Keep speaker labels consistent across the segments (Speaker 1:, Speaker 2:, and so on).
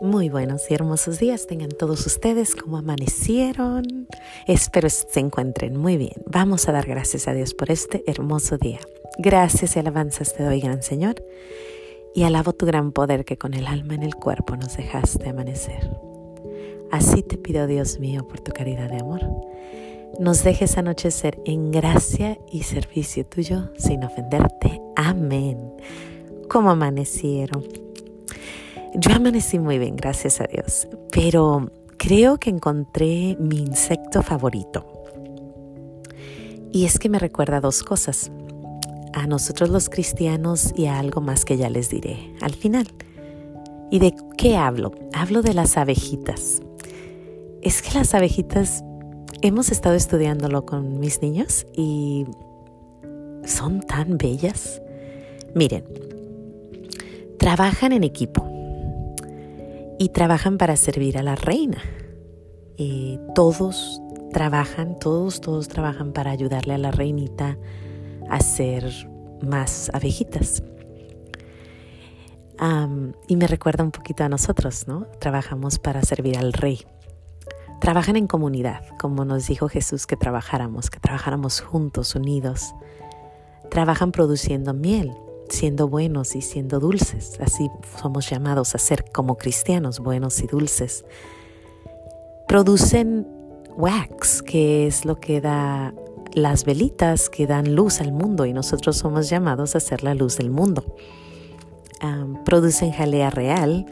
Speaker 1: Muy buenos y hermosos días tengan todos ustedes como amanecieron. Espero se encuentren muy bien. Vamos a dar gracias a Dios por este hermoso día. Gracias y alabanzas te doy, gran Señor, y alabo tu gran poder que con el alma en el cuerpo nos dejaste amanecer. Así te pido, Dios mío, por tu caridad de amor, nos dejes anochecer en gracia y servicio tuyo sin ofenderte. Amén. ¿Cómo amanecieron? Yo amanecí muy bien, gracias a Dios, pero creo que encontré mi insecto favorito. Y es que me recuerda dos cosas, a nosotros los cristianos y a algo más que ya les diré al final. ¿Y de qué hablo? Hablo de las abejitas. Es que las abejitas, hemos estado estudiándolo con mis niños y son tan bellas. Miren, trabajan en equipo y trabajan para servir a la reina. Eh, todos trabajan, todos, todos trabajan para ayudarle a la reinita a hacer más abejitas. y me recuerda un poquito a nosotros, ¿no? Trabajamos para servir al rey. Trabajan en comunidad, como nos dijo Jesús que trabajáramos, que trabajáramos juntos, unidos. Trabajan produciendo miel, siendo buenos y siendo dulces. Así somos llamados a ser como cristianos buenos y dulces. Producen wax, que es lo que da las velitas que dan luz al mundo y nosotros somos llamados a ser la luz del mundo. producen jalea real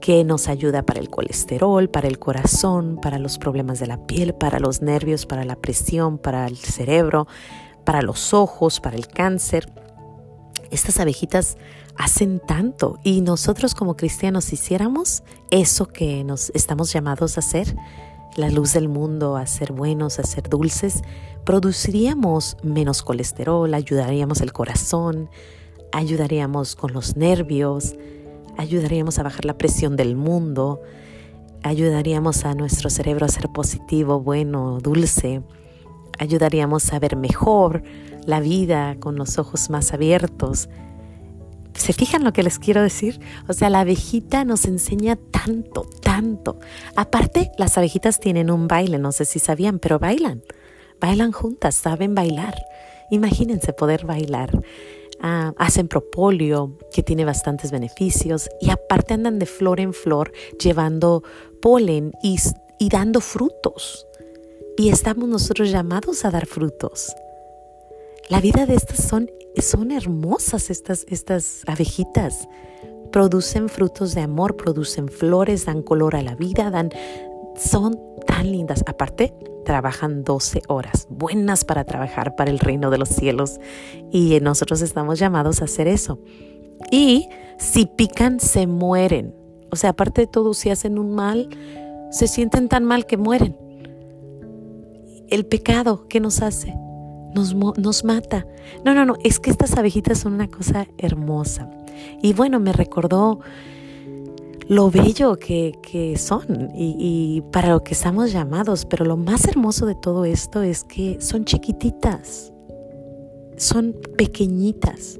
Speaker 1: que nos ayuda para el colesterol, para el corazón, para los problemas de la piel, para los nervios, para la presión, para el cerebro, para los ojos, para el cáncer estas abejitas hacen tanto y nosotros como cristianos hiciéramos eso que nos estamos llamados a hacer, la luz del mundo, a ser buenos, a ser dulces, produciríamos menos colesterol, ayudaríamos el corazón, ayudaríamos con los nervios, ayudaríamos a bajar la presión del mundo, ayudaríamos a nuestro cerebro a ser positivo, bueno, dulce, ayudaríamos a ver mejor, la vida con los ojos más abiertos. ¿Se fijan lo que les quiero decir? O sea, la abejita nos enseña tanto, tanto. Aparte, las abejitas tienen un baile, no sé si sabían, pero bailan. Bailan juntas, saben bailar. Imagínense poder bailar. Ah, hacen propóleo, que tiene bastantes beneficios, y aparte andan de flor en flor llevando polen y, y dando frutos. Y estamos nosotros llamados a dar frutos. La vida de estas son, son hermosas, estas, estas abejitas. Producen frutos de amor, producen flores, dan color a la vida, dan, son tan lindas. Aparte, trabajan 12 horas, buenas para trabajar para el reino de los cielos. Y nosotros estamos llamados a hacer eso. Y si pican, se mueren. O sea, aparte de todo, si hacen un mal, se sienten tan mal que mueren. El pecado que nos hace nos, mata. No, no, no, es que estas abejitas son una cosa hermosa. Y bueno, me recordó lo bello que, son y, y, para lo que estamos llamados, pero lo más hermoso de todo esto es que son chiquititas, son pequeñitas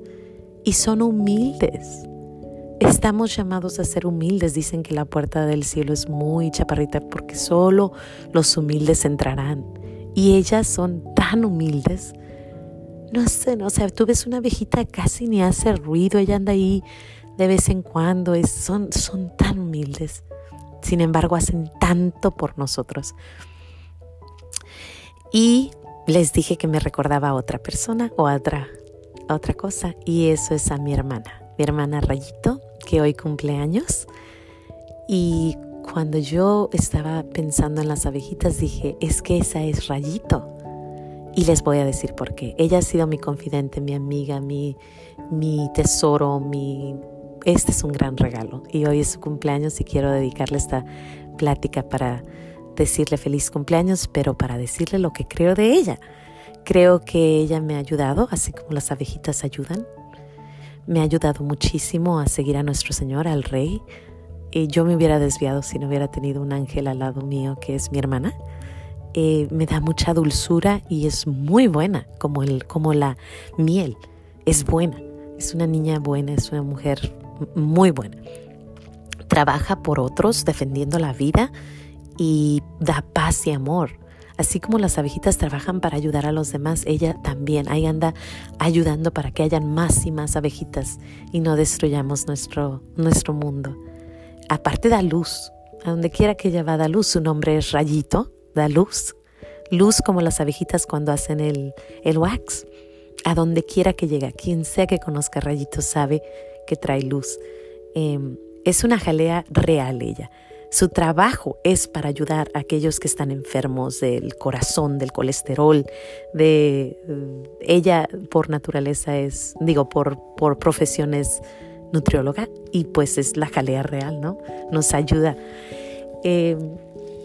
Speaker 1: y son humildes. Estamos llamados a ser humildes. Dicen que la puerta del cielo es muy chaparrita porque solo los humildes entrarán. Y ellas son tan humildes. No sé, o sea, tú ves una abejita casi ni hace ruido, ella anda ahí de vez en cuando, es, son, son tan humildes. Sin embargo, hacen tanto por nosotros. Y les dije que me recordaba a otra persona o a otra, a otra cosa, y eso es a mi hermana, mi hermana Rayito, que hoy cumple años. Y cuando yo estaba pensando en las abejitas dije, es que esa es Rayito. Y les voy a decir por qué. Ella ha sido mi confidente, mi amiga, mi, mi tesoro, mi... Este es un gran regalo. Y hoy es su cumpleaños y quiero dedicarle esta plática para decirle feliz cumpleaños, pero para decirle lo que creo de ella. Creo que ella me ha ayudado, así como las abejitas ayudan. Me ha ayudado muchísimo a seguir a nuestro Señor, al Rey, eh, yo me hubiera desviado si no hubiera tenido un ángel al lado mío que es mi hermana. Eh, me da mucha dulzura y es muy buena, como, el, como la miel. Es buena, es una niña buena, es una mujer muy buena. trabaja por otros defendiendo la vida y da paz y amor. Así como las abejitas trabajan para ayudar a los demás, ella también ahí anda ayudando para que hayan más y más abejitas y no destruyamos nuestro, nuestro mundo. Aparte da luz, a donde quiera que ella da luz, su nombre es Rayito, da luz. Luz como las abejitas cuando hacen el, el wax. A donde quiera que llegue, quien sea que conozca Rayito sabe que trae luz. Em, es una jalea real ella. Su trabajo es para ayudar a aquellos que están enfermos del corazón, del colesterol, de ella por naturaleza es, digo, por, por profesión es nutrióloga y pues es la jalea real, ¿no? Nos ayuda. Eh,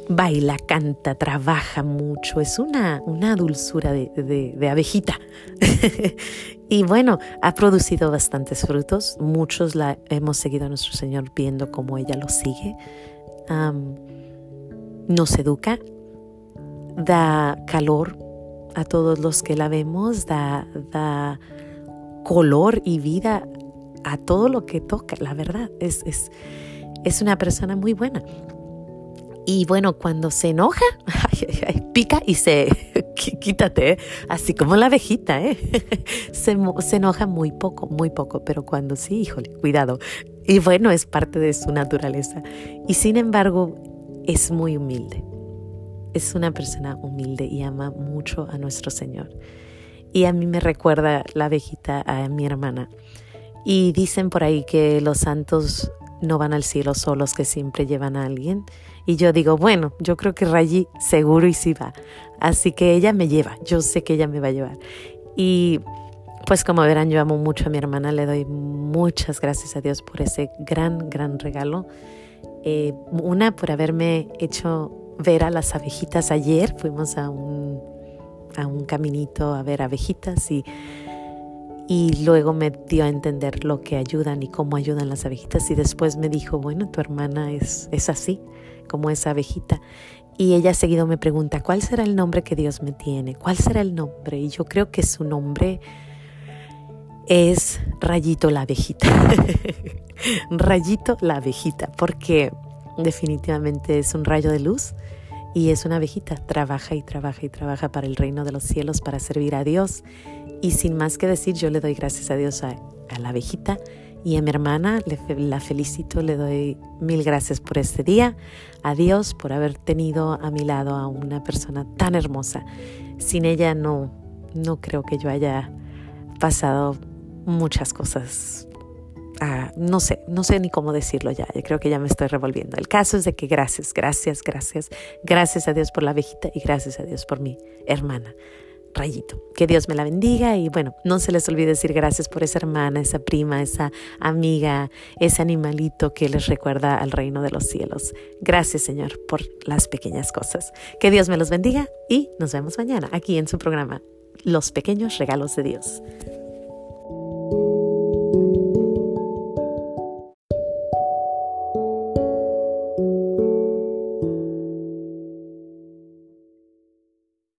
Speaker 1: baila, canta, trabaja mucho, es una, una dulzura de, de abejita. y bueno, ha producido bastantes frutos, muchos la hemos seguido a nuestro Señor viendo cómo ella lo sigue nos educa, da calor a todos los que la vemos, da, da color y vida a todo lo que toca, la verdad, es, es, es una persona muy buena. Y bueno, cuando se enoja, pica y se quítate, ¿eh? así como la abejita, ¿eh? se, se enoja muy poco, muy poco, pero cuando sí, híjole, cuidado. Y bueno, es parte de su naturaleza. Y sin embargo, es muy humilde. Es una persona humilde y ama mucho a nuestro Señor. Y a mí me recuerda la abejita a mi hermana. Y dicen por ahí que los santos no van al cielo solos, que siempre llevan a alguien. Y yo digo, bueno, yo creo que Rayi seguro y sí va. Así que ella me lleva, yo sé que ella me va a llevar. Y pues como verán, yo amo mucho a mi hermana, le doy muchas gracias a Dios por ese gran, gran regalo. Eh, una, por haberme hecho ver a las abejitas ayer, fuimos a un, a un caminito a ver abejitas y y luego me dio a entender lo que ayudan y cómo ayudan las abejitas y después me dijo, bueno, tu hermana es, es así, como esa abejita. Y ella seguido me pregunta, ¿cuál será el nombre que Dios me tiene? ¿Cuál será el nombre? Y yo creo que su nombre es Rayito la abejita. Rayito la abejita, porque definitivamente es un rayo de luz y es una abejita. Trabaja y trabaja y trabaja para el reino de los cielos, para servir a Dios y sin más que decir, yo le doy gracias a Dios a, la abejita y a mi hermana, la felicito, le doy mil gracias por este día, a Dios por haber tenido a mi lado a una persona tan hermosa. Sin ella no, no creo que yo haya pasado muchas cosas. No sé, no sé ni cómo decirlo ya, yo creo que ya me estoy revolviendo. El caso es de que gracias, gracias, gracias, gracias a Dios por la abejita y gracias a Dios por mi hermana. Rayito. Que Dios me la bendiga y bueno, no se les olvide decir gracias por esa hermana, esa prima, esa amiga, ese animalito que les recuerda al reino de los cielos. Gracias Señor por las pequeñas cosas. Que Dios me los bendiga y nos vemos mañana aquí en su programa Los pequeños regalos de Dios.